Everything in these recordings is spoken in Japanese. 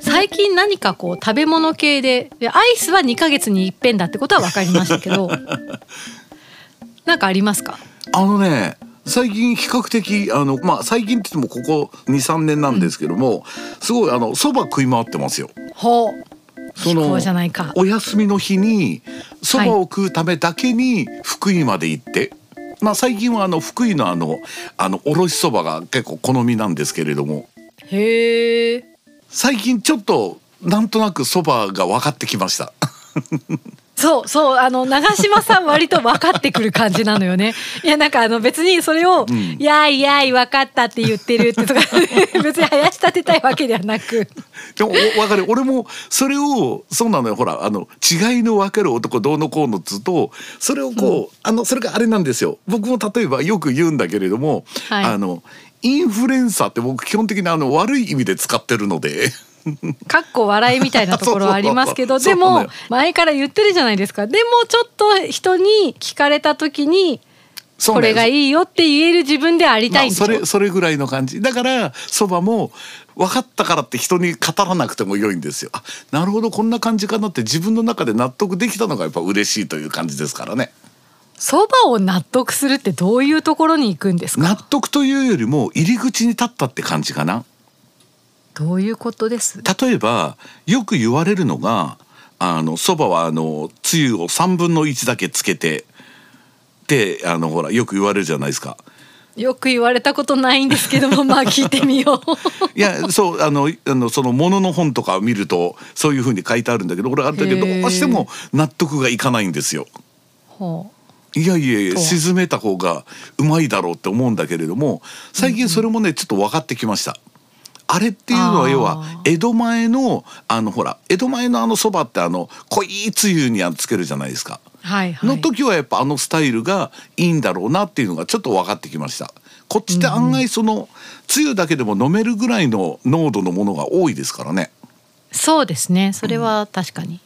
最近何かこう食べ物系ででアイスは2ヶ月に一遍だってことは分かりましたけど なんかありますか？あのね最近比較的あのまあ最近って言ってもここ23年なんですけども、すごいあのそば食い回ってますよ。ほうそ飛行じゃないか。お休みの日にそばを食うためだけに福井まで行って、まあ最近はあの福井のあのあのおろしそばが結構好みなんですけれども。へえ最近ちょっとなんとなくそばが分かってきました。そうそうあの長嶋さん割と分かってくる感じなのよね。いやなんかあの別にそれを「やいやい分かった」って言ってるってとか 別に林立てたいわけではなく。でもお分かる。俺もそれをそうなのよ。ほらあの違いの分ける男どうのこうのっつうとそれをこう、あのそれがあれなんですよ。僕も例えばよく言うんだけれども、はい。あのインフルエンサーって僕基本的にあの悪い意味で使ってるので。かっこ笑いみたいなところはありますけど でも前から言ってるじゃないですか。でもちょっと人に聞かれた時にこれがいいいよって言える自分でありたいんでしょ、それそれぐらいの感じ。だからそばも分かったからって人に語らなくても良いんですよ。あなるほどこんな感じかなって自分の中で納得できたのがやっぱ嬉しいという感じですからね。そばを納得するってどういうところに行くんですか？納得というよりも入り口に立ったって感じかなどういうことです？例えばよく言われるのがあのそばはあのつゆを3分の1だけつけてってあのほらよく言われるじゃないですか。よく言われたことないんですけども まあ聞いてみよういやそうあのあのそのものの本とかを見るとそういうふうに書いてあるんだけど俺あれだけどどうしても納得がいかないんですよ。ほいやいやいや沈めた方がうまいだろうって思うんだけれども最近それもねちょっと分かってきました。あれっていうのは要は江戸前のあのほら江戸前のあのそばってあの濃いつゆにつけるじゃないですか。うはいはいの時はやっぱあのスタイルがいいんだろうなっていうのがちょっと分かってきました。こっちって案外そのつゆだけでも飲めるぐらいの濃度のものが多いですからね。そうですねそれは確かに、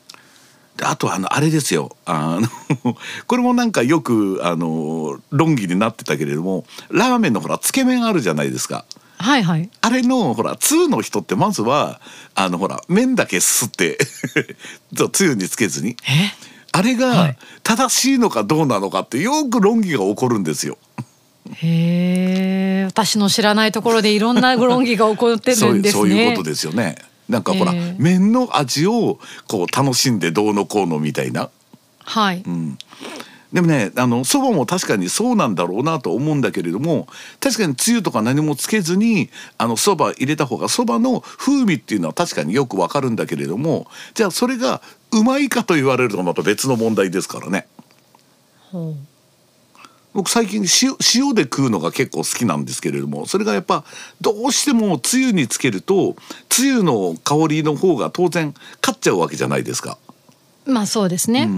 であとあのあれですよあの これもなんかよくあの論議になってたけれどもラーメンのほらつけ麺あるじゃないですか。はいはい。あれのほら通の人ってまずはあのほら麺だけすって つゆにつけずに。え？あれはがい。正しいのかどうなのかってよく論議が起こるんですよ。へえ。私の知らないところでいろんな論議が起こってるんですね。そういうことですよね。なんかほら、えー麺の味をこう楽しんでどうのこうのみたいな。はい、んでもねあのそばも確かにそうなんだろうなと思うんだけれども確かにつゆとか何もつけずにあのそば入れた方がそばの風味っていうのは確かによくわかるんだけれどもじゃあそれがうまいかと言われるとまた別の問題ですからね。ほ僕最近塩塩で食うのが結構好きなんですけれどもそれがやっぱどうしてもつゆにつけるとつゆの香りの方が当然勝っちゃうわけじゃないですか。うまあそうですね、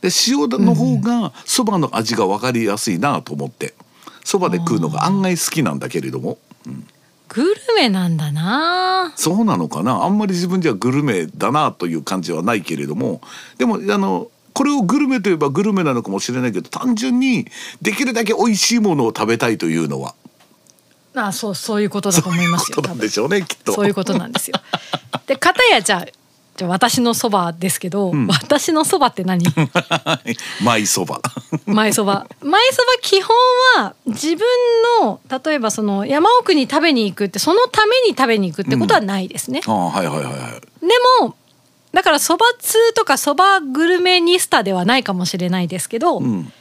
で塩の方がそばの味が分かりやすいなと思って。そばで食うのが案外好きなんだけれども。グルメなんだな。そうなのかな？あんまり自分じゃグルメだなという感じはないけれども。でもあのこれをグルメといえばグルメなのかもしれないけど単純にできるだけ美味しいものを食べたいというのは。あそうそういうことだと思いますよそういうことなんでしょうねきっと。そういうことなんですよ。で片やじゃあじゃあ私のそばですけど、私のそばって何？マイそば。前そば。前そば基本は自分の例えばその山奥に食べに行くってそのために食べに行くってことはないですね。ああはいはいはいはい。でもだからそば通とかそばグルメニスタではないかもしれないですけど、うん。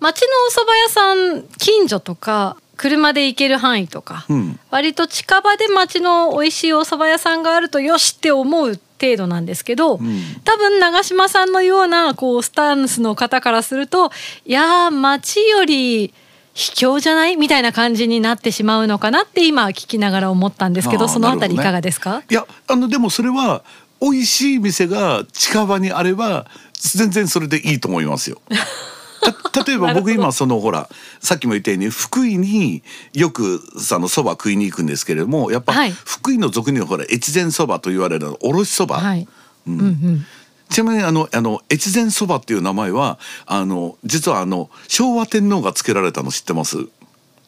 町のお蕎麦屋さん近所とか車で行ける範囲とか、うん。割と近場で町の美味しいお蕎麦屋さんがあるとよしって思う程度なんですけど、ん。多分長嶋さんのようなこうスタンスの方からするといやー町より卑怯じゃないみたいな感じになってしまうのかなって今聞きながら思ったんですけどそのあたりいかがですか、いやあのでもそれは美味しい店が近場にあれば全然それでいいと思いますよ。た 例えば僕今そのほらさっきも言ったように福井によくそのそば食いに行くんですけれどもやっぱはい。福井の俗にはほら越前そばと言われるおろしそば、はい、うん。うんちなみにあのあの越前そばっていう名前はあの実はあの昭和天皇が付けられたの知ってます？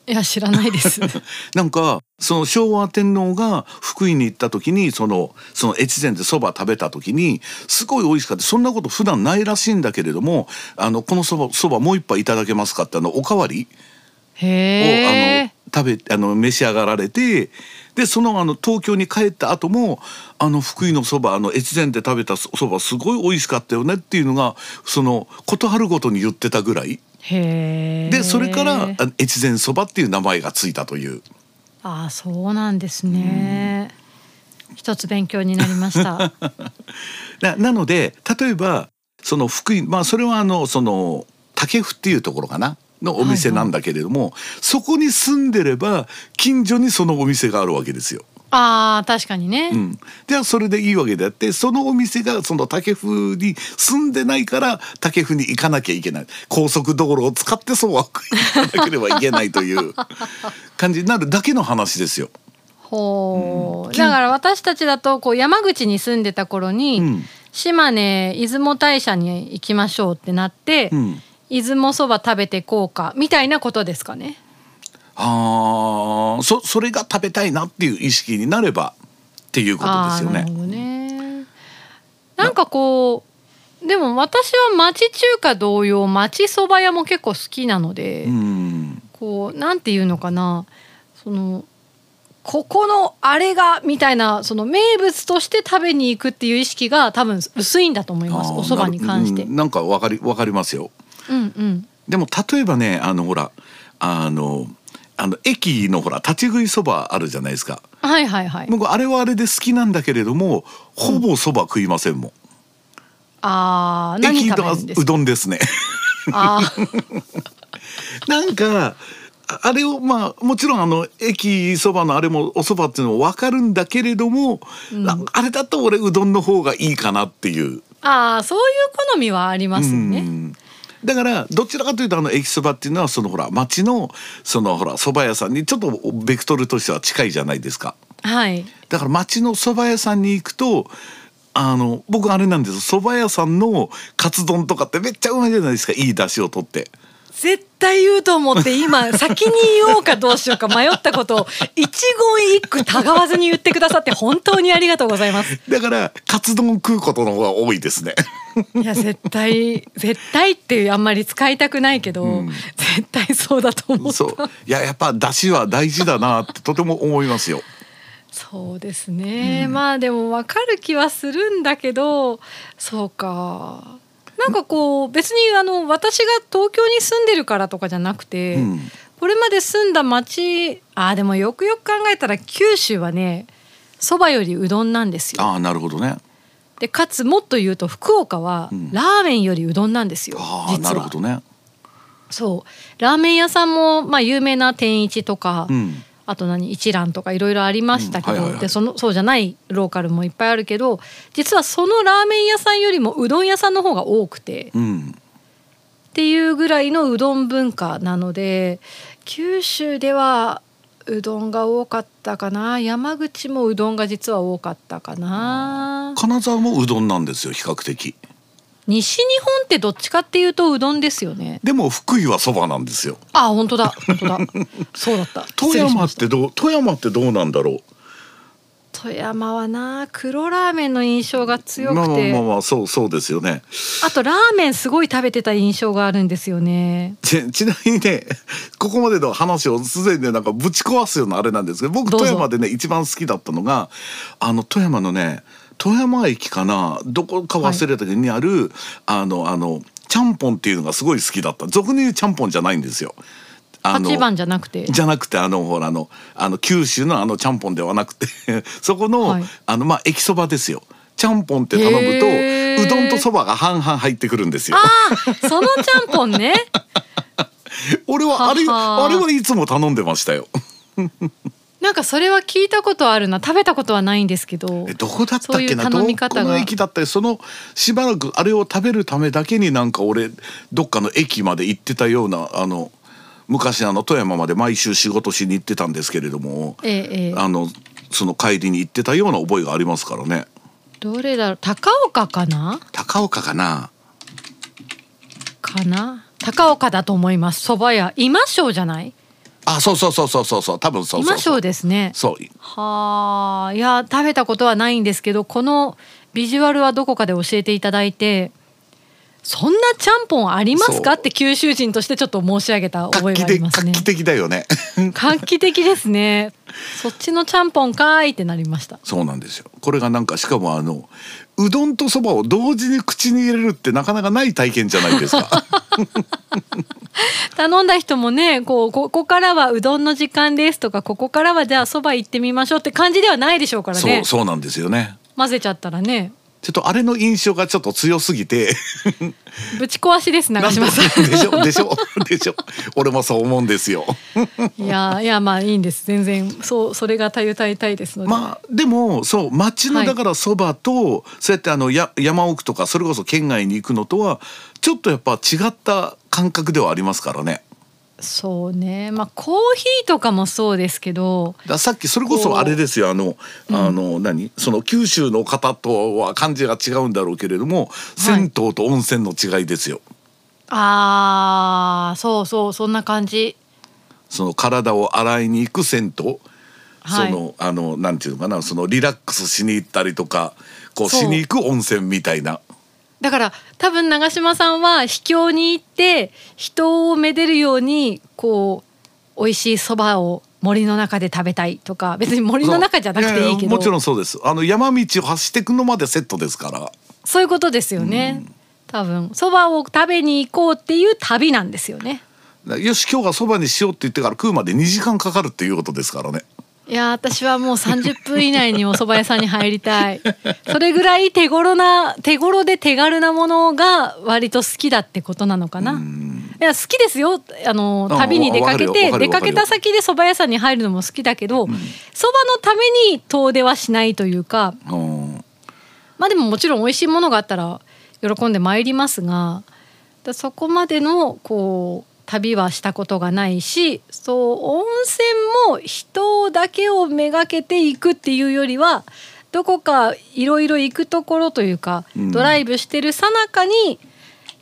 いや知らないです。なんかその昭和天皇が福井に行った時にそのその越前でそば食べた時にすごい美味しかった。そんなこと普段ないらしいんだけれどもあのこのそばそばもう一杯いただけますかってあのおかわりをあの食べあの召し上がられてでそのあの東京に帰った後もあの福井のそばあの越前で食べたそばすごい美味しかったよねっていうのがその事あるごとに言ってたぐらいでそれから越前そばっていう名前がついたという。ああそうなんですね、一つ勉強になりました。ななので例えばその福井まあそれはあのその竹府っていうところかな？のお店なんだけれども、そこに住んでれば近所にそのお店があるわけですよ。あー確かにね、うん、ではそれでいいわけであってそのお店がその竹府に住んでないから竹府に行かなきゃいけない。高速道路を使ってそうは行かなければいけないという 感じになるだけの話ですよ。ほう、だから私たちだとこう山口に住んでた頃に、うん。島根出雲大社に行きましょうってなって、うん。出雲そば食べてこうかみたいなことですかね。あーそそれが食べたいなっていう意識になればっていうことですよね。ね。なんかこうでも私は町中華同様町そば屋も結構好きなので、うんこうなんていうのかなそのここのあれがみたいなその名物として食べに行くっていう意識が多分薄いんだと思いますお蕎麦に関して。なんかわかりわかりますよ。うんうん。でも例えばねあのほらあのあの駅のほら立ち食いそばあるじゃないですか。はいはいはい。僕あれはあれで好きなんだけれどもほぼそば食いませんもん。ああ何食べるんですか。うどんですね。あー なんかああれをまあもちろんあの駅そばのあれもおそばっていうのも分かるんだけれども、ああれだと俺うどんの方がいいかなっていう。あーそういう好みはありますね。うんだからどちらかというとあの駅そばっていうのはそのほら町のそのほら蕎麦屋さんにちょっとベクトルとしては近いじゃないですか。はい。だから町の蕎麦屋さんに行くとあの僕あれなんです蕎麦屋さんのカツ丼とかってめっちゃうまいじゃないですかいい出汁を取って。絶対言うと思って今先に言おうかどうしようか迷ったことを一言一句たがわずに言ってくださって本当にありがとうございます。だからカツ丼食うことの方が多いですね。いや絶対 絶対ってあんまり使いたくないけど、絶対そうだと思った。そういややっぱ出汁は大事だなってとても思いますよ。そうですね、まあでも分かる気はするんだけどそうかなんかこう別にあの私が東京に住んでるからとかじゃなくて、うんこれまで住んだ町あーでもよくよく考えたら九州はねそばよりうどんなんですよ。ああなるほどね。でかつもっと言うと福岡はんラーメンよりうどんなんですよ、ああ実は。なるほどね。そうラーメン屋さんも、まあ、有名な天一とか、うんあと何一蘭とかいろいろありましたけど、でそのそうじゃないローカルもいっぱいあるけど実はそのラーメン屋さんよりもうどん屋さんの方が多くてうんっていうぐらいのうどん文化なので九州ではうどんが多かったかな山口もうどんが実は多かったかな金沢もうどんなんですよ比較的。西日本ってどっちかっていうとうどんですよねでも福井はそばなんですよ。あ本当だ本当だ そうだった富山ってどう富山ってどうなんだろう？富山はな黒ラーメンの印象が強まあまあくて、まあまあそうそうですよね。あとラーメンすごい食べてた印象があるんですよね。ちちなみにねここまでの話をすでにねなんかぶち壊すようなあれなんですけど僕富山でね一番好きだったのがあの富山のね富山駅かなどこか忘れたけどにある、あのあのちゃんぽんっていうのがすごい好きだった俗に言うちゃんぽんじゃないんですよ。あの八番じゃなくて？じゃなくてあのほらあのあの九州のあのちゃんぽんではなくて そこの、はいあのまあ駅そばですよ。ちゃんぽんって頼むとうどんとそばが半々入ってくるんですよ。ああ、そのちゃんぽんね。俺はあれははあれはいつも頼んでましたよ。なんかそれは聞いたことあるな。食べたことはないんですけど。え。どこだったっけな？どこの駅だったりそのしばらくあれを食べるためだけになんか俺どっかの駅まで行ってたようなあの昔あの富山まで毎週仕事しに行ってたんですけれども、ええええ。あのその帰りに行ってたような覚えがありますからね。どれだろう？高岡かな？高岡かな？かな？高岡だと思います。蕎麦屋。今庄じゃない？あそうそうそうそうそうそう。多分そうそうそう。ですね。そう。はあ。いや食べたことはないんですけどこのビジュアルはどこかで教えていただいてそんなちゃんぽんありますか？って九州人としてちょっと申し上げた覚画えがありますね。期的だよね。画期的ですね。そっちのちゃんぽんかーいってなりました。そうなんですよ。これがなんかしかもあのうどんとそばを同時に口に入れるってなかなかない体験じゃないですか。頼んだ人もねこうここからはうどんの時間ですとかここからはじゃあそば行ってみましょうって感じではないでしょうからそうねそうなんですよね。混ぜちゃったらねちょっとあれの印象がちょっと強すぎて。ぶち壊しです長嶋さん。でしょ？でしょ？でしょ？俺もそう思うんですよ。いやいやまあいいんです。全然そうそれがたゆたいたいですので、まあでもそう町のはいだからそばと、そうやってあのや山奥とかそれこそ県外に行くのとはちょっとやっぱ違った感覚ではありますからね。そうね。まあコーヒーとかもそうですけど。ださっきそれこそあれですよ。あの、あの何？その九州の方とは感じが違うんだろうけれども、銭湯と温泉の違いですよ。あーそうそうそんな感じ。その体を洗いに行く銭湯、はい。そのあのなんていうのかな。そのリラックスしに行ったりとかこう。しに行く温泉みたいな。だから多分長嶋さんは秘境に行って人をめでるようにこう美味しいそばを森の中で食べたいとか別に森の中じゃなくていいけど。もちろんそうです。あの山道を走っていくのまでセットですから。そういうことですよね、多分。そばを食べに行こうっていう旅なんですよね。よし今日がそばにしようって言ってから食うまで2時間かかるっていうことですからねいや私はもう30分以内にお蕎麦屋さんに入りたい。それぐらい手頃な手頃で手軽なものが割と好きだってことなのかな。いや好きですよ。あのあ旅に出かけて出かけた先で蕎麦屋さんに入るのも好きだけどそば、のために遠出はしないというかうんまあでももちろん美味しいものがあったら喜んで参りますがだそこまでのこう旅はしたことがないしそう温泉も人だけをめがけていくっていうよりはどこかいろいろ行くところというか、うん。ドライブしてるさなかに、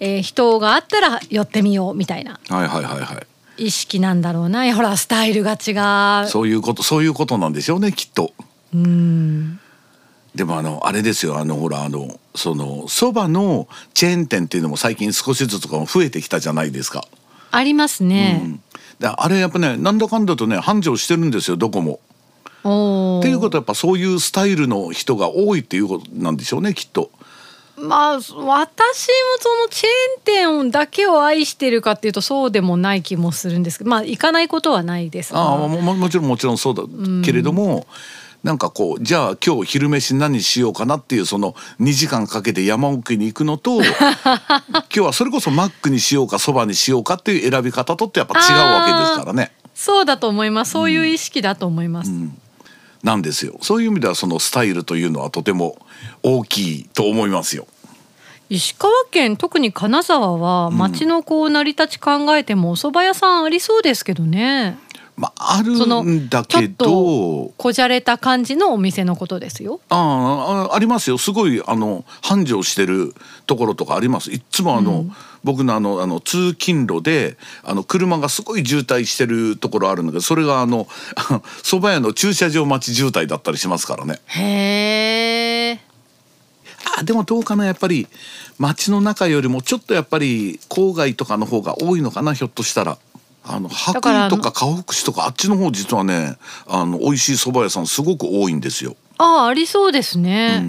えー人があったら寄ってみようみたいなはいはいはいはい。意識なんだろうな。ほらスタイルが違う。そういうことそういうことなんでしょうねきっと。うん。でもあのあれですよ。あのほらあのそのそばのチェーン店っていうのも最近少しずつとかも増えてきたじゃないですか、ありますね。うんであれやっぱねなんだかんだとね繁盛してるんですよどこも。っていうことはやっぱそういうスタイルの人が多いっていうことなんでしょうねきっと。まあ私もそのチェーン店だけを愛してるかっていうとそうでもない気もするんですけどまあ行かないことはないですがああもももちろんもちろんそうだけれども、なんかこうじゃあ今日昼飯何しようかなっていうその2時間かけて山奥に行くのと 今日はそれこそマックにしようかそばにしようかっていう選び方とってやっぱ違うわけですからね。そうだと思います。そういう意識だと思います、なんですよ。そういう意味ではそのスタイルというのはとても大きいと思いますよ。石川県特に金沢は町のこう成り立ち考えてもお蕎麦屋さんありそうですけどねまああるんだけど。と。こじゃれた感じのお店のことですよ。ああありますよ。すごいあの繁盛してるところとかあります。いっつもあの、僕のあのあの通勤路であの車がすごい渋滞してるところあるんだけどそれがあの 蕎麦屋の駐車場待ち渋滞だったりしますからね。へえあでもどうかなやっぱり街の中よりもちょっとやっぱり郊外とかの方が多いのかなひょっとしたら。あの白衣とか河北市とかあっちの方実はねあの美味しい蕎麦屋さんすごく多いんですよ。ああありそうですね、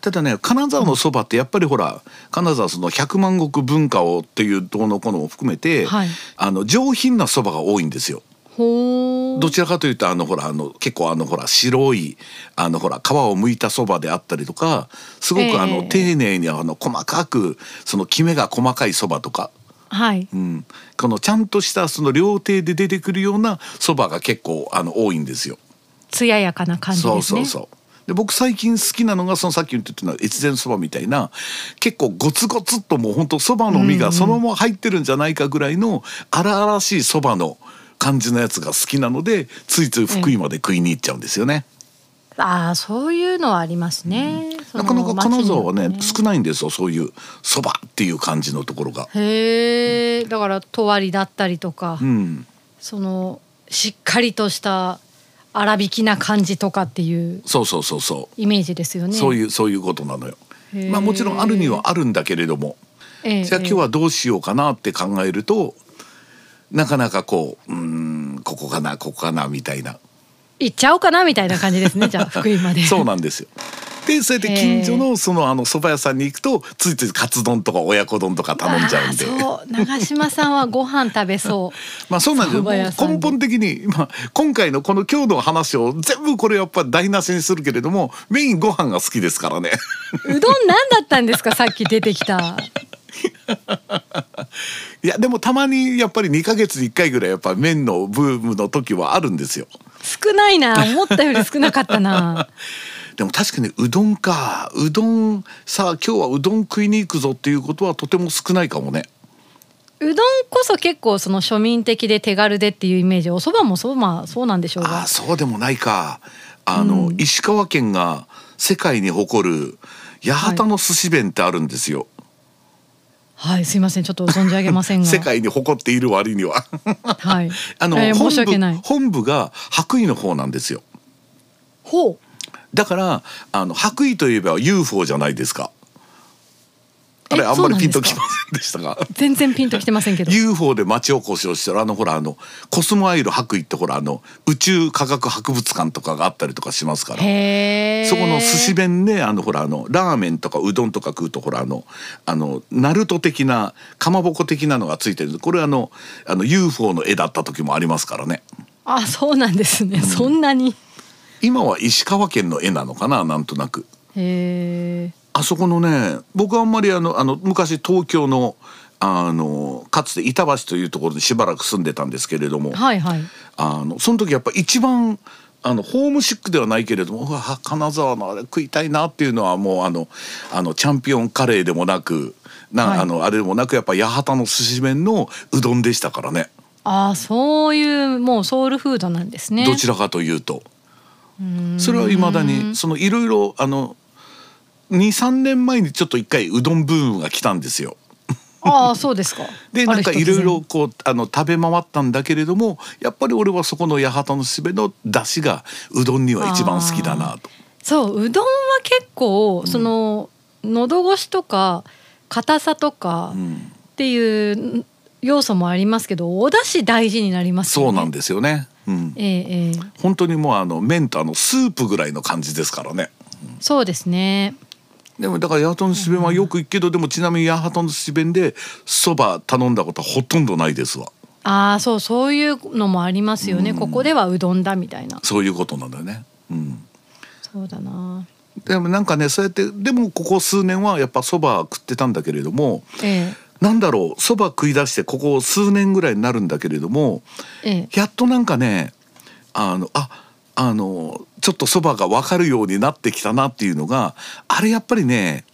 ただね金沢のそばってやっぱりほら金沢その百万石文化をっていうどうのこうのも含めて、はい。あの上品なそばが多いんですよ。どちらかというとあのほらあの結構あのほら白いあのほら皮を剥いたそばであったりとかすごええくあの、丁寧にあの細かくそのきめが細かいそばとか、はいうん、このちゃんとしたその料亭で出てくるようなそばが結構あの多いんですよ。艶やかな感じですねそうそうそうで僕最近好きなのがそのさっき言ってた越前そばみたいな結構ゴツゴツっともうほんとそばの実がそのまま入ってるんじゃないかぐらいの荒々しいそばの感じのやつが好きなのでついつい福井まで食いに行っちゃうんですよね。ああそういうのはありますね、なかなか金沢はねその少ないんですよ。そういうそばっていう感じのところが。へえだからとわりだったりとか、うん、そのしっかりとした粗挽きな感じとかっていうそうそうそうそう、イメージですよね。そういうそういうことなのよ。まあもちろんあるにはあるんだけれども、ええじゃあ今日はどうしようかなって考えると、なかなかこううーんここかなここかなみたいな行っちゃおうかなみたいな感じですね。じゃあ福井まで。そうなんですよ。でそうやって近所のそのあの蕎麦屋さんに行くとついついカツ丼とか親子丼とか頼んじゃうんで。そう長島さんはご飯食べそう。まあそうなんですよ根本的に、まあ、今回のこの今日の話を全部これやっぱ台無しにするけれどもメインご飯が好きですからねうどん何だったんですか？さっき出てきた。いやでもたまにやっぱり2ヶ月に1回ぐらいやっぱ麺のブームの時はあるんですよ少ないな。思ったより少なかったな。でも確かにうどんか。うどんさあ今日はうどん食いに行くぞっていうことはとても少ないかもね。うどんこそ結構その庶民的で手軽でっていうイメージ。お蕎麦もそうまあそうなんでしょうが。ああそうでもないか。あの、石川県が世界に誇る八幡の寿司弁ってあるんですよ、はいすいませんちょっと存じ上げませんが。世界に誇っている割には。はい。あの、えー本部申し訳ない。本部が白衣の方なんですよほうだからあの白衣といえば UFO じゃないですかあれえあんまりピンときませんでしたが全然ピンときてませんけど。UFO で町おこしをしてるあのほらあのコスモアイル白衣ってほらあの宇宙科学博物館とかがあったりとかしますから。そこの寿司弁であのほらあのラーメンとかうどんとか食うとほらあのあのナルト的なかまぼこ的なのがついてる。これあのあの UFO の絵だった時もありますからね。あそうなんですね、そんなに。今は石川県の絵なのかななんとなく。へえあそこのね僕はあんまりあのあの昔東京のあのかつて板橋というところにしばらく住んでたんですけれども、はいはい。あのその時やっぱ一番あのホームシックではないけれどもうわ金沢のあれ食いたいなっていうのはもうあのあのチャンピオンカレーでもなくな、はい。あのあれでもなくやっぱ八幡の寿司麺のうどんでしたからね。あそういうもうソウルフードなんですね。どちらかというと。それはいまだにそのいろいろあの23年前にちょっと一回うどんブームが来たんですよ。ああそうですか。でなんかいろいろこうあの食べ回ったんだけれどもやっぱり俺はそこの八幡のすべの出汁がうどんには一番好きだなと。そううどんは結構その喉越しとか硬さとかうん。っていう要素もありますけどお出汁大事になりますよね。そうなんですよね。うん、ええええ。本当にもうあの麺とあのスープぐらいの感じですからね。そうですねでもだから八幡のすべはよく行くけど、でもちなみに八幡のすべでそば頼んだことはほとんどないですわ。ああそうそういうのもありますよね、ここではうどんだみたいな。そういうことなんだよね。うん。そうだな。でもなんかねそうやってでもここ数年はやっぱそば食ってたんだけれどもえなんだろうそば食い出してここ数年ぐらいになるんだけれどもえええ。やっとなんかねあのああのちょっとそばが分かるようになってきたなっていうのがあれやっぱりね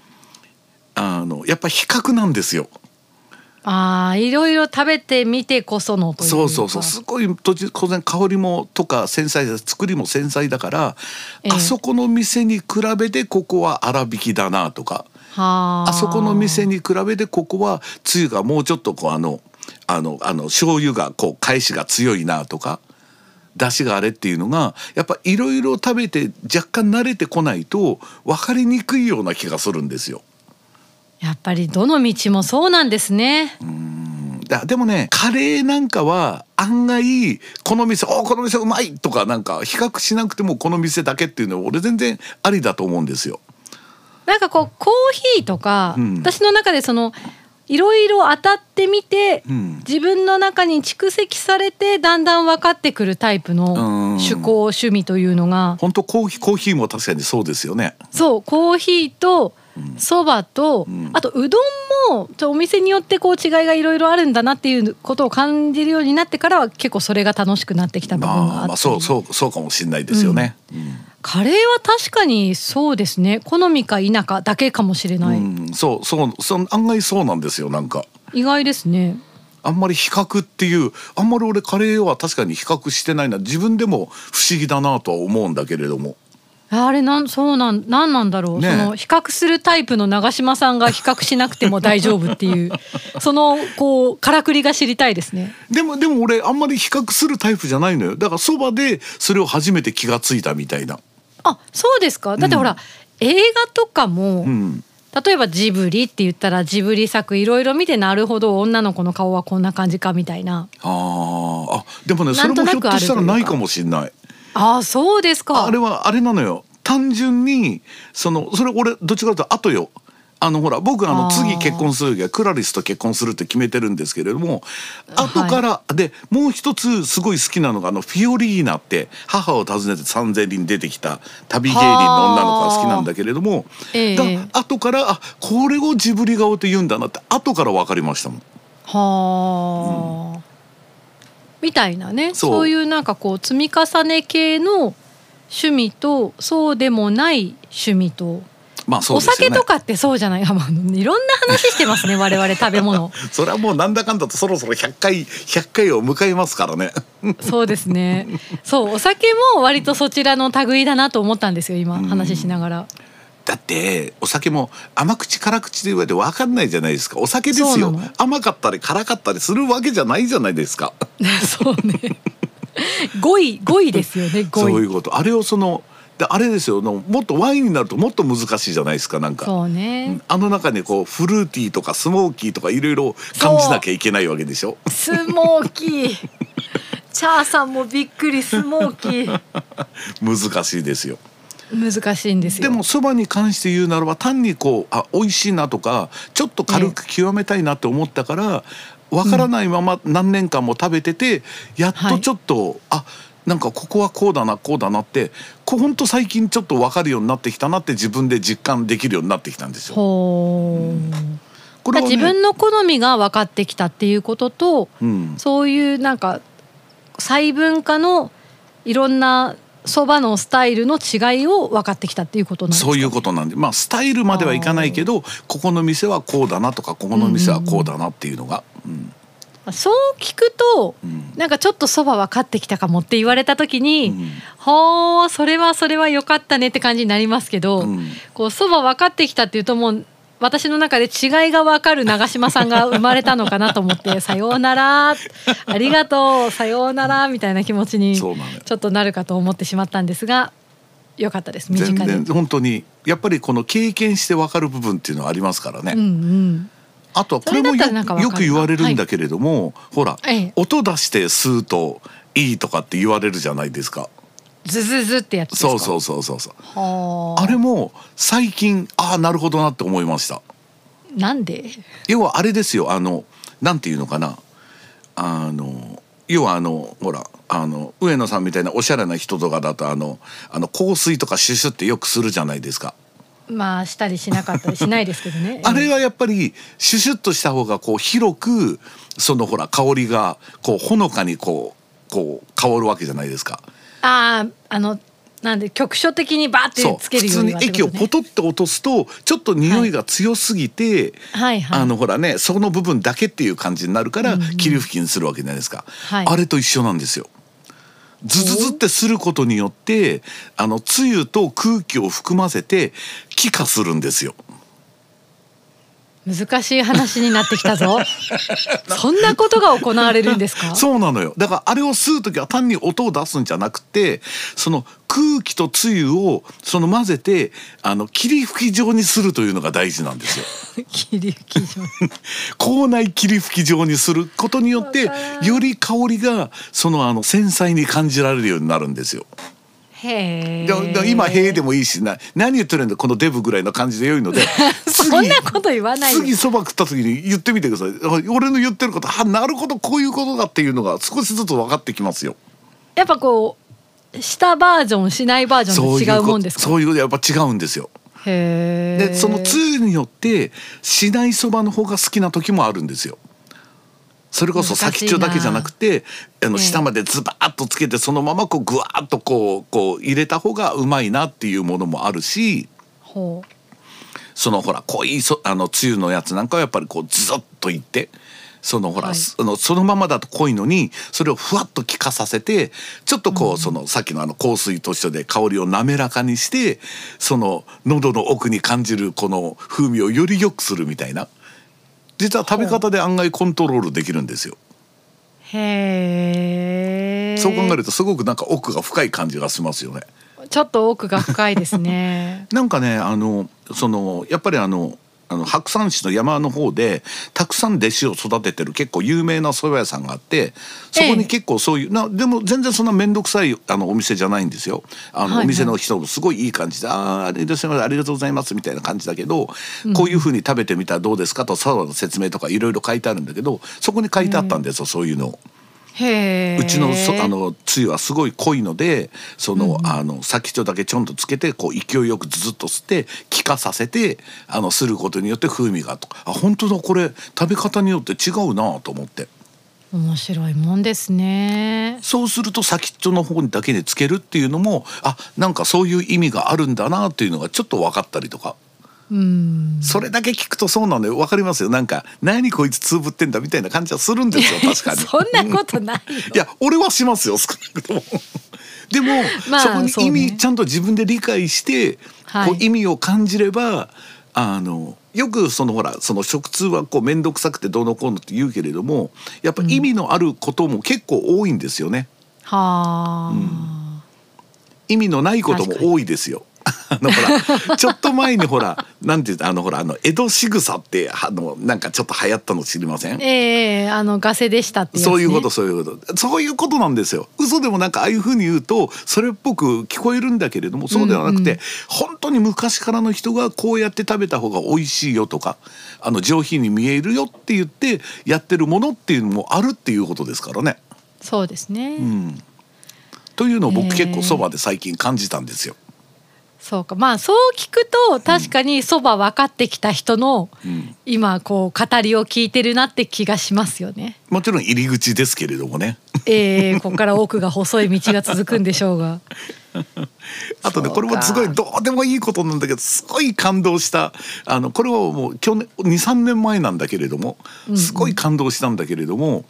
あのやっぱ比較なんですよ。ああいろいろ食べてみてこそのというか。そうそうそう。すごい当然香りもとか繊細だ作りも繊細だから、ええ。あそこの店に比べてここは粗挽きだなとかはあそこの店に比べてここはつゆがもうちょっとこうあのあのあの醤油がこう返しが強いなとか出汁があれっていうのがやっぱいろいろ食べて若干慣れてこないと分かりにくいような気がするんですよ。やっぱりどの道もそうなんですね、だでもねカレーなんかは案外この店おこの店うまいとかなんか比較しなくてもこの店だけっていうのは俺全然ありだと思うんですよ。なんかこうコーヒーとか、うん私の中でそのいろいろ当たってみて、うん。自分の中に蓄積されてだんだん分かってくるタイプのうん。趣向趣味というのが。本当コーヒーコーヒーも確かにそうですよね。そうコーヒーとそばと、ん。あとうどんもちょお店によってこう違いがいろいろあるんだなっていうことを感じるようになってからは結構それが楽しくなってきた部分があって、まあまあそうそうそうかもしれないですよね。カレーは確かにそうですね。好みか否かだけかもしれない、うん、そうそうそう案外そうなんですよなんか。意外ですね。あんまり比較っていうあんまり俺カレーは確かに比較してないな。自分でも不思議だなとは思うんだけれども。あれなんそうなんなんなんだろう、ねその比較するタイプの長嶋さんが比較しなくても大丈夫っていう。そのこうからくりが知りたいですね。でもでも俺あんまり比較するタイプじゃないのよ。だからそばでそれを初めて気がついたみたいなあそうですか？だってほら、映画とかも、うん。例えばジブリって言ったらジブリ作いろいろ見てなるほど女の子の顔はこんな感じかみたいな。あー。あでもねそれもひょっとしたらないかもしれない。あそうですか。あれはあれなのよ。単純にそのそれ俺どっちかというと後よあのほら僕あの次結婚する時はクラリスと結婚するって決めてるんですけれども後から、でもう一つすごい好きなのがあのフィオリーナって母を訪ねて三千里に出てきた旅芸人の女の子が好きなんだけれども、ええ。が後からあこれをジブリ顔って言うんだなって後から分かりましたもん。はあ、みたいなね。そう。そういうなんかこう積み重ね系の趣味とそうでもない趣味と、まあそうね。酒とかってそうじゃない？あもういろんな話してますね我々食べ物。それはもうなんだかんだとそろそろ100回100回を迎えますからね。そうですね。そうお酒も割とそちらの類だなと思ったんですよ今話しながら。だってお酒も甘口辛口で言われて分かんないじゃないですか。お酒ですよ。甘かったり辛かったりするわけじゃないじゃないですか。そうね。5位5位ですよね5位そういうこと。あれをそのであれですよのもっとワインになるともっと難しいじゃないですかなんか。そうね。あの中にこうフルーティーとかスモーキーとかいろいろ感じなきゃいけないわけでしょ？スモーキー。チャーさんもびっくりスモーキー。難しいですよ。難しいんですよ。でもそばに関して言うならば単にこうあ美味しいなとかちょっと軽く極めたいなって思ったからわからないまま何年間も食べてて、やっとちょっと、あなんかここはこうだなこうだなってこうほんと最近ちょっと分かるようになってきたなって自分で実感できるようになってきたんですよ。これはね自分の好みが分かってきたっていうことと、うん。そういうなんか細分化のいろんなそばのスタイルの違いを分かってきたっていうことなんですか？そういうことなんでまあスタイルまではいかないけどここの店はこうだなとかここの店はこうだなっていうのが、うん。そう聞くと、んなんかちょっとそば分かってきたかもって言われた時に、うん。ほーそれはそれは良かったねって感じになりますけど、うん。こうそば分かってきたっていうともう私の中で違いが分かる長嶋さんが生まれたのかなと思って「さようなら」「ありがとう」「さようなら」みたいな気持ちにちょっとなるかと思ってしまったんですが良かったです身近全然で。本当にやっぱりこの経験して分かる部分っていうのはありますからね。うんうん、あとはこれもよく言われるんだけれども、ほら、ええ音出して吸うといいとかって言われるじゃないですか。ズズズってやつそうそうそうそうそう。はああれも最近ああなるほどなって思いました。なんで？要はあれですよあのなんていうのかなあの要はあのほらあの上野さんみたいなおしゃれな人とかだとあのあの香水とかシュシュってよくするじゃないですか。まあしたりしなかったりしないですけどね。あれはやっぱりシュシュッとした方がこう広くそのほら香りがこうほのかにこうこう香るわけじゃないですか。あああのなんで局所的にバーってつけるよ普通にうにはってことね。液をポトッと落とすとちょっと匂いが強すぎて、はいはい。あのほらねその部分だけっていう感じになるからうんうん。霧吹きにするわけじゃないですか、はい。あれと一緒なんですよ。ズズズってすることによってあのつゆと空気を含ませて気化するんですよ。難しい話になってきたぞ。そんなことが行われるんですか？そうなのよ。だからあれを吸う時は単に音を出すんじゃなくてその空気とつゆをその混ぜてあの霧吹き状にするというのが大事なんですよ。霧吹き状。口内霧吹き状にすることによってより香りがそのあの繊細に感じられるようになるんですよ。へえ今「へえ」でもいいしな何言ってるんだこのデブぐらいの感じで良いので そんなこと言わないよ次そば食った時に言ってみてくださいあ俺の言ってることあなるほどこういうことだっていうのが少しずつ分かってきますよ。やっぱこうしたバージョンしないバージョンで違うもんですか？そういうことやっぱ違うんですよ。でそのつゆによってしないそばの方が好きな時もあるんですよ。それこそ先っちょだけじゃなくてあのええ。下までズバーッとつけてそのままこうぐわーっとこうこう入れた方がうまいなっていうものもあるしほう。そのほら濃いそあのつゆのやつなんかはやっぱりこうズズッといってそのほら、はい。そのそのままだと濃いのにそれをふわっと効かさせてちょっとこう、そのさっきのあの香水と一緒で香りを滑らかにしてその喉の奥に感じるこの風味をより良くするみたいな実は食べ方で案外コントロールできるんですよ。へえそう考えるとすごくなんか奥が深い感じがしますよね。ちょっと奥が深いですね なんかねあのそのやっぱりあのあの白山市の山の方でたくさん弟子を育ててる結構有名な蕎麦屋さんがあってそこに結構そういう、なでも全然そんな面倒くさいあのお店じゃないんですよ。あの、はいはいお店の人もすごいいい感じで「ああありがとうございますありがとうございます」みたいな感じだけど、こういうふうに食べてみたらどうですかと蕎麦の説明とかいろいろ書いてあるんだけどそこに書いてあったんですよ、そういうの。へえうちのそあのつゆはすごい濃いのでその、あの先っちょだけちょんとつけてこう勢いよくずっと吸って気化させてあのすることによって風味がとか。あ本当だ。これ食べ方によって違うなと思って。面白いもんですね。そうすると先っちょの方にだけにつけるっていうのもあなんかそういう意味があるんだなっていうのがちょっと分かったりとか。うん。それだけ聞くとそうなんで分かりますよ。なんか何こいつつぶってんだみたいな感じはするんですよ。確かに。そんなことないよ。いや俺はしますよ少なくとも。でも、まあそこに意味、ね。ちゃんと自分で理解して、はい。こう意味を感じればあのよくそのほらその食通はこう面倒くさくてどうのこうのって言うけれどもやっぱ意味のあることも結構多いんですよね。はあ、意味のないことも多いですよ。あのほらちょっと前にほらなんていうのあのほらあの江戸仕草ってあのなんかちょっと流行ったの知りません？ええあのガセでしたってね、そういうことそういうこと。そういうことなんですよ。嘘でもなんかああいうふうに言うとそれっぽく聞こえるんだけれどもそうではなくて、うんうん本当に昔からの人がこうやって食べた方が美味しいよとかあの上品に見えるよって言ってやってるものっていうのもあるっていうことですからね。そうですね、うん、というのを僕結構そばで最近感じたんですよ。そうかまあそう聞くと確かにそば分かってきた人の、ん今こう語りを聞いてるなって気がしますよね。もちろん入り口ですけれどもね。ええここから奥が細い道が続くんでしょうが。あとねこれもすごいどうでもいいことなんだけどすごい感動したあのこれはもう去年23年前なんだけれどもすごい感動したんだけれども、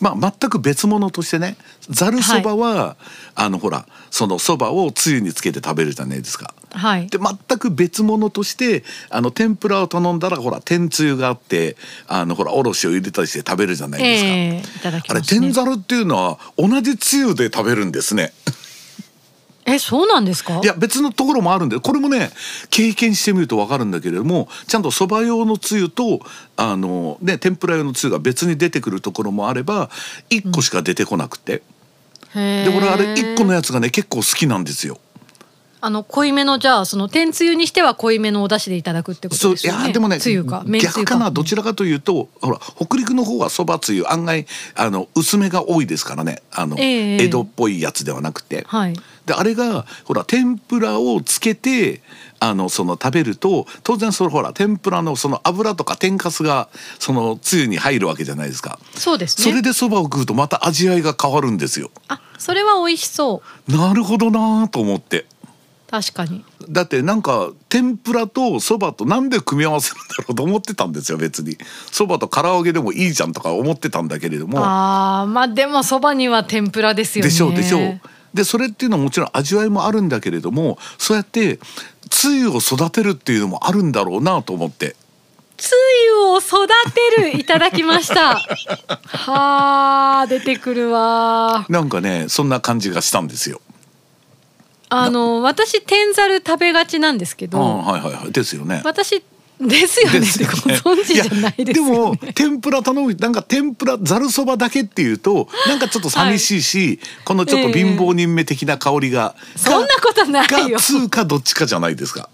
まあ、全く別物としてねざるそばは、あのほらそのそばをつゆにつけて食べるじゃないですか。はい。で全く別物としてあの天ぷらを頼んだらほら天つゆがあってあのほらおろしを入れたりして食べるじゃないですか。ええいただきあれ天。ざるっていうのは同じつゆで食べるんですね。えそうなんですか？いや別のところもあるんでこれもね経験してみると分かるんだけれどもちゃんとそば用のつゆとあの、ね、天ぷら用のつゆが別に出てくるところもあれば1個しか出てこなくて、へえで俺あれ1個のやつがね結構好きなんですよ。あの濃いめのじゃあその天つゆにしては濃いめのお出汁でいただくってことそういですよね。やでもねつゆか麺つゆ逆かなどちらかというとほら北陸の方はそばつゆ案外あの薄めが多いですからねあの、ええ江戸っぽいやつではなくて。はい。であれがほら天ぷらをつけてあのその食べると当然そのほら天ぷらのその油とか天かすがそのつゆに入るわけじゃないですか。そうですね。それでそばを食うとまた味わいが変わるんですよ。あそれは美味しそう。なるほどなと思って。確かに。だってなんか天ぷらとそばとなんで組み合わせるんだろうと思ってたんですよ別にそばと唐揚げでもいいじゃんとか思ってたんだけれどもああまあでもそばには天ぷらですよね。でしょうでしょうでそれっていうのはもちろん味わいもあるんだけれどもそうやってつゆを育てるっていうのもあるんだろうなと思ってつゆを育てるいただきました。はあ出てくるわ。なんかねそんな感じがしたんですよ。あの私天ざる食べがちなんですけあど、はいはいはいですよね。私ですよねってご存知じゃないですよね。やでも天ぷら頼むなんか天ぷらざるそばだけっていうとなんかちょっと寂しいし、このちょっと貧乏人目的な香りが、そんなことないよが。通かどっちかじゃないですか。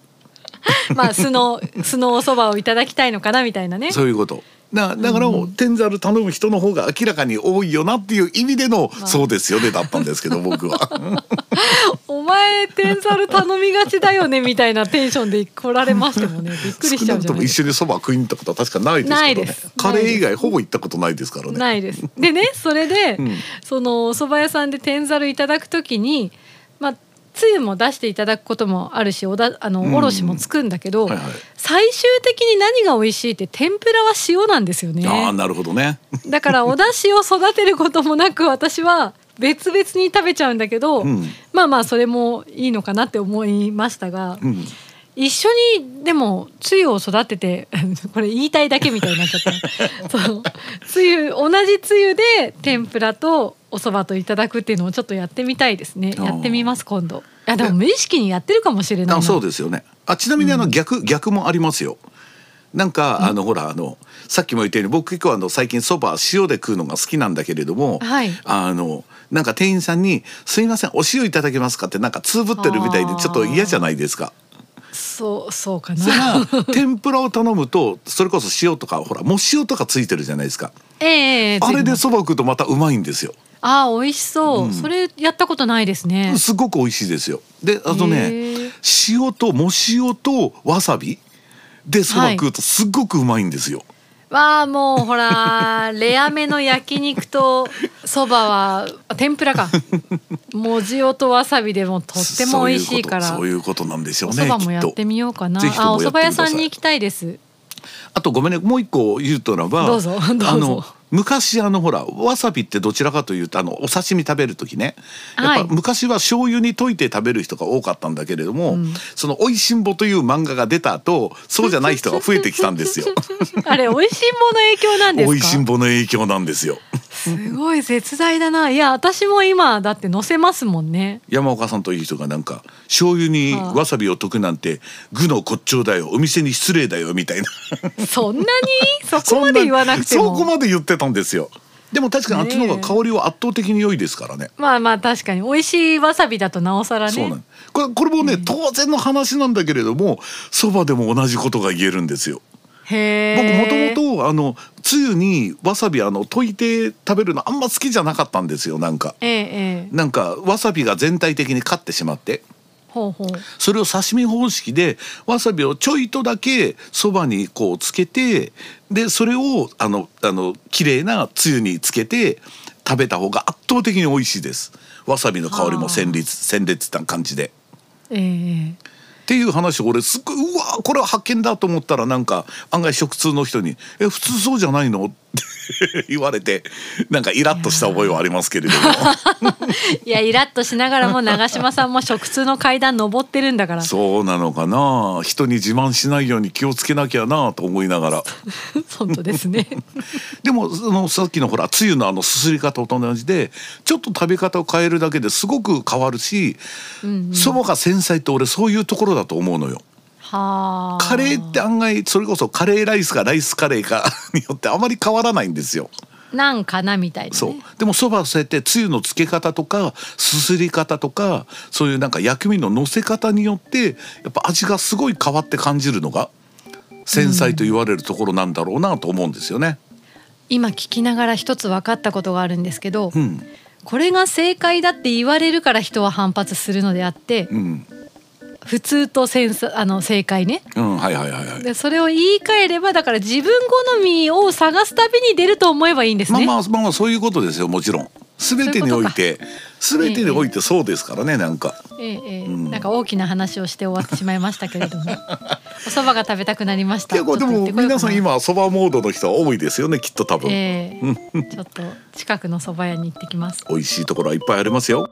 まあ素の素のお蕎麦をいただきたいのかなみたいなね。そういうこと。だだから、天ざる頼む人の方が明らかに多いよなっていう意味での、そうですよねだったんですけど僕は。お前天ざる頼みがちだよねみたいなテンションで来られましてもねびっくりしちゃうじゃないですか。一緒にそば食いに行ったことは確かないですからねカレー以外ほぼ行ったことないですからね。ないです。でねそれで、んそのお蕎麦屋さんで天ざるいただくときにまあつゆも出していただくこともあるしおだあのうん。おろしもつくんだけど、はいはい。最終的に何が美味しいって天ぷらは塩なんですよね。ああなるほどね。だからお出汁を育てることもなく私は別々に食べちゃうんだけど、うん。まあまあそれもいいのかなって思いましたが、うん。一緒にでもつゆを育てて これ言いたいだけみたいになっちゃった。そう。つゆ同じつゆで天ぷらとお蕎麦といただくっていうのをちょっとやってみたいですねやってみます今度いやでも無意識にやってるかもしれないなあそうですよね。あちなみにあの逆、逆もありますよ。なんか、あのほらあのさっきも言ったように僕結構あの最近そば塩で食うのが好きなんだけれども、はいあのなんか店員さんに「すいませんお塩いただけますか?」ってなんかつぶってるみたいでちょっと嫌じゃないですか。そうそうかなが 天ぷらを頼むとそれこそ塩とかほらも塩とかついてるじゃないですか。ええええあれでそば食うとまたうまいんですよ。あー美味しそう、それやったことないですね。すごく美味しいですよ。であとへねー。塩とも塩とわさび。でそば食うとすっごくうまいんですよ。わあもうほら レアめの焼肉とそばはあ天ぷらか。もう塩とわさびでもとっても美味しいから。そういうことなんでしょおうね蕎麦もやきってみようかな。あお蕎麦屋さんに行きたいです。あとごめんねもう一個言うとならばどうぞどうぞ。あの昔あのほらわさびってどちらかというとあのお刺身食べる時ね。やっぱはい。昔は醤油に溶いて食べる人が多かったんだけれども、その「おいしんぼ」という漫画が出た後そうじゃない人が増えてきたんですよ。あれ美味しんぼの影響なんですか？おいしんぼの影響なんですよ。すごい絶大だな。いや私も今だって乗せますもんね。山岡さんという人がなんか醤油にわさびを溶くなんて具の骨頂だよお店に失礼だよみたいな。そんなに？そこまで言わなくてそんなそこもまで言ってたんですよ。でも確かにあっちの方が香りは圧倒的に良いですからね。まあまあ確かに美味しいわさびだとなおさらね。そうなん。これこれもね、当然の話なんだけれどもそばでも同じことが言えるんですよ。へ僕えもともとあのつゆにわさびあの溶いて食べるのあんま好きじゃなかったんですよなんか。ええええ。なんかわさびが全体的に勝ってしまってそれを刺身方式でわさびをちょいとだけそばにこうつけてでそれをあのあの綺麗なつゆにつけて食べた方が圧倒的に美味しいですわさびの香りも鮮烈鮮烈な感じで。ええっていう話を俺すっごいうわーこれは発見だと思ったらなんか案外食通の人に「え普通そうじゃないの?」って 言われてなんかイラッとした覚えはありますけれども。いやイラッとしながらも長嶋さんも食通の階段登ってるんだから。そうなのかな。人に自慢しないように気をつけなきゃなと思いながら。本当ですね。でもそのさっきのほらつゆのあのすすり方と同じでちょっと食べ方を変えるだけですごく変わるしそば、が繊細って俺そういうところだと思うのよ。はあ。カレーって案外それこそカレーライスかライスカレーか によってあまり変わらないんですよ。なんかなみたいな、ね、そう。でもそばはそうやってつゆのつけ方とかすすり方とかそういうなんか薬味の乗せ方によってやっぱ味がすごい変わって感じるのが繊細と言われるところなんだろうなと思うんですよね。今聞きながら一つ分かったことがあるんですけど、うん。これが正解だって言われるから人は反発するのであって、うん普通とセンスあの正解ねうんはいはいはいはい。でそれを言い換えればだから自分好みを探すたびに出ると思えばいいんですね。まあまあまあまあそういうことですよもちろん。全てにおいて全てにおいてそうですからねなんか。ええええなんか大きな話をして終わってしまいましたけれども お蕎麦が食べたくなりました結構でも皆さん今そばモードの人は多いですよねきっと多分。ええちょっと近くの蕎麦屋に行ってきます美味しいところはいっぱいありますよ。